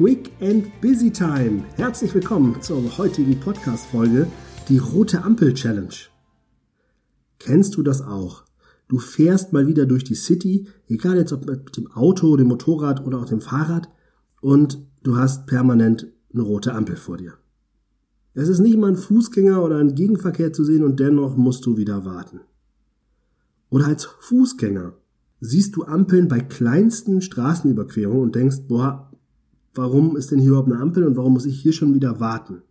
Quick and Busy Time. Herzlich willkommen zur heutigen Podcast-Folge, die Rote Ampel Challenge. Kennst du das auch? Du fährst mal wieder durch die City, egal jetzt ob mit dem Auto, dem Motorrad oder auch dem Fahrrad, und du hast permanent eine rote Ampel vor dir. Es ist nicht mal ein Fußgänger oder ein Gegenverkehr zu sehen und dennoch musst du wieder warten. Oder als Fußgänger siehst du Ampeln bei kleinsten Straßenüberquerungen und denkst, boah, warum ist denn hier überhaupt eine Ampel und warum muss ich hier schon wieder warten?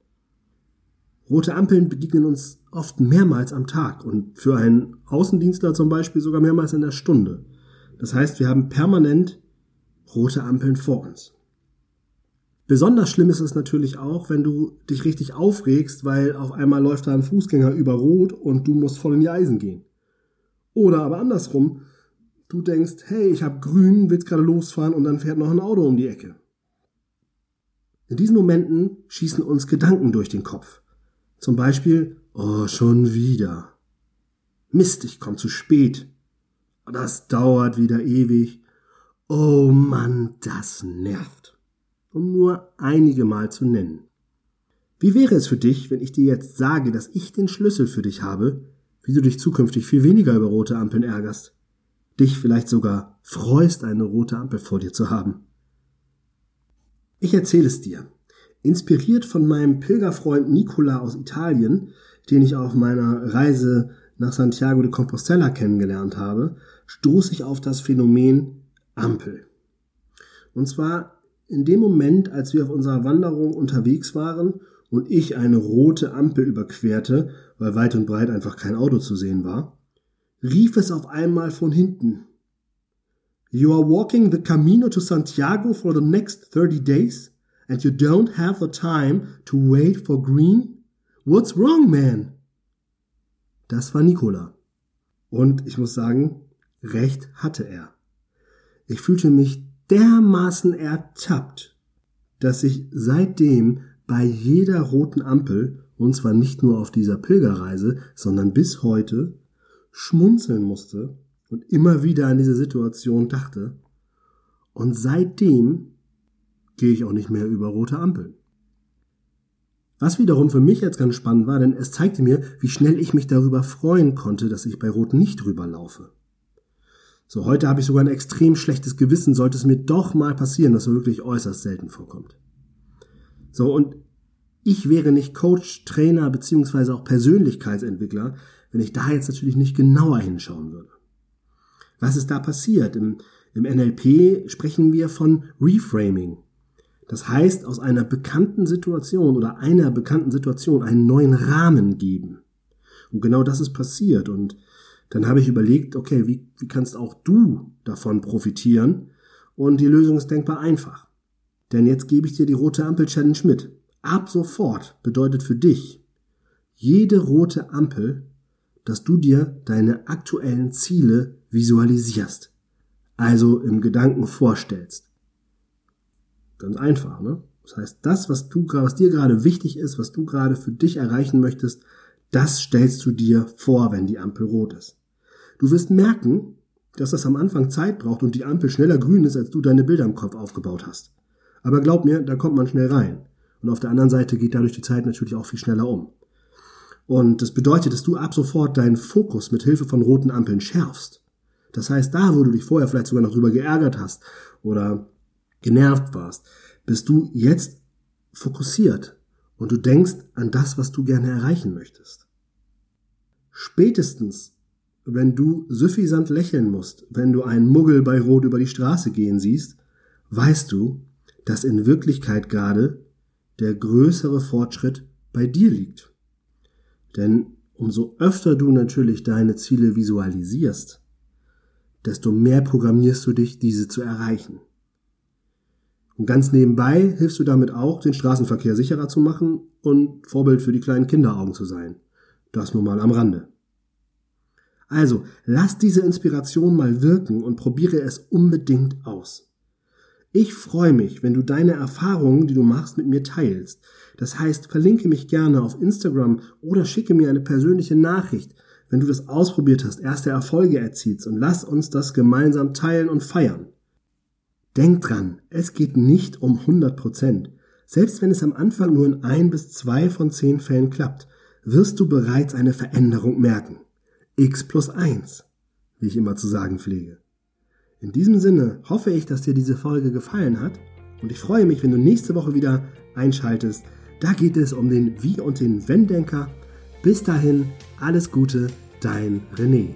Rote Ampeln begegnen uns oft mehrmals am Tag und für einen Außendienstler zum Beispiel sogar mehrmals in der Stunde. Das heißt, wir haben permanent rote Ampeln vor uns. Besonders schlimm ist es natürlich auch, wenn du dich richtig aufregst, weil auf einmal läuft da ein Fußgänger über Rot und du musst voll in die Eisen gehen. Oder aber andersrum, Du denkst, hey, ich habe grün, willst gerade losfahren und dann fährt noch ein Auto um die Ecke. In diesen Momenten schießen uns Gedanken durch den Kopf. Zum Beispiel, oh, schon wieder. Mist, ich komm zu spät. Das dauert wieder ewig. Oh Mann, das nervt. Um nur einige Mal zu nennen. Wie wäre es für dich, wenn ich dir jetzt sage, dass ich den Schlüssel für dich habe, wie du dich zukünftig viel weniger über rote Ampeln ärgerst? dich vielleicht sogar freust, eine rote Ampel vor dir zu haben. Ich erzähle es dir. Inspiriert von meinem Pilgerfreund Nicola aus Italien, den ich auf meiner Reise nach Santiago de Compostela kennengelernt habe, stoße ich auf das Phänomen Ampel. Und zwar in dem Moment, als wir auf unserer Wanderung unterwegs waren und ich eine rote Ampel überquerte, weil weit und breit einfach kein Auto zu sehen war, rief es auf einmal von hinten. You are walking the Camino to Santiago for the next 30 days and you don't have the time to wait for green? What's wrong, man? Das war Nicola. Und ich muss sagen, recht hatte er. Ich fühlte mich dermaßen ertappt, dass ich seitdem bei jeder roten Ampel, und zwar nicht nur auf dieser Pilgerreise, sondern bis heute, schmunzeln musste und immer wieder an diese Situation dachte. Und seitdem gehe ich auch nicht mehr über rote Ampeln. Was wiederum für mich jetzt ganz spannend war, denn es zeigte mir, wie schnell ich mich darüber freuen konnte, dass ich bei Rot nicht drüber laufe. So, heute habe ich sogar ein extrem schlechtes Gewissen, sollte es mir doch mal passieren, das so wirklich äußerst selten vorkommt. So, und ich wäre nicht Coach, Trainer beziehungsweise auch Persönlichkeitsentwickler, wenn ich da jetzt natürlich nicht genauer hinschauen würde. Was ist da passiert? Im, im NLP sprechen wir von Reframing. Das heißt, aus einer bekannten Situation oder einer bekannten Situation einen neuen Rahmen geben. Und genau das ist passiert. Und dann habe ich überlegt, okay, wie, wie kannst auch du davon profitieren? Und die Lösung ist denkbar einfach. Denn jetzt gebe ich dir die rote Ampel Challenge mit. Ab sofort bedeutet für dich, jede rote Ampel dass du dir deine aktuellen Ziele visualisierst, also im Gedanken vorstellst. Ganz einfach, ne? Das heißt, das, was du, was dir gerade wichtig ist, was du gerade für dich erreichen möchtest, das stellst du dir vor, wenn die Ampel rot ist. Du wirst merken, dass das am Anfang Zeit braucht und die Ampel schneller grün ist, als du deine Bilder im Kopf aufgebaut hast. Aber glaub mir, da kommt man schnell rein. Und auf der anderen Seite geht dadurch die Zeit natürlich auch viel schneller um. Und das bedeutet, dass du ab sofort deinen Fokus mit Hilfe von roten Ampeln schärfst. Das heißt, da, wo du dich vorher vielleicht sogar noch drüber geärgert hast oder genervt warst, bist du jetzt fokussiert und du denkst an das, was du gerne erreichen möchtest. Spätestens, wenn du suffisant lächeln musst, wenn du einen Muggel bei Rot über die Straße gehen siehst, weißt du, dass in Wirklichkeit gerade der größere Fortschritt bei dir liegt. Denn umso öfter du natürlich deine Ziele visualisierst, desto mehr programmierst du dich, diese zu erreichen. Und ganz nebenbei hilfst du damit auch, den Straßenverkehr sicherer zu machen und Vorbild für die kleinen Kinderaugen zu sein. Das nur mal am Rande. Also, lass diese Inspiration mal wirken und probiere es unbedingt aus. Ich freue mich, wenn du deine Erfahrungen, die du machst, mit mir teilst. Das heißt, verlinke mich gerne auf Instagram oder schicke mir eine persönliche Nachricht, wenn du das ausprobiert hast, erste Erfolge erzielst und lass uns das gemeinsam teilen und feiern. Denk dran, es geht nicht um 100 Prozent. Selbst wenn es am Anfang nur in ein bis zwei von zehn Fällen klappt, wirst du bereits eine Veränderung merken. X plus eins, wie ich immer zu sagen pflege. In diesem Sinne hoffe ich, dass dir diese Folge gefallen hat und ich freue mich, wenn du nächste Woche wieder einschaltest. Da geht es um den Wie und den Wenn-Denker. Bis dahin, alles Gute, dein René.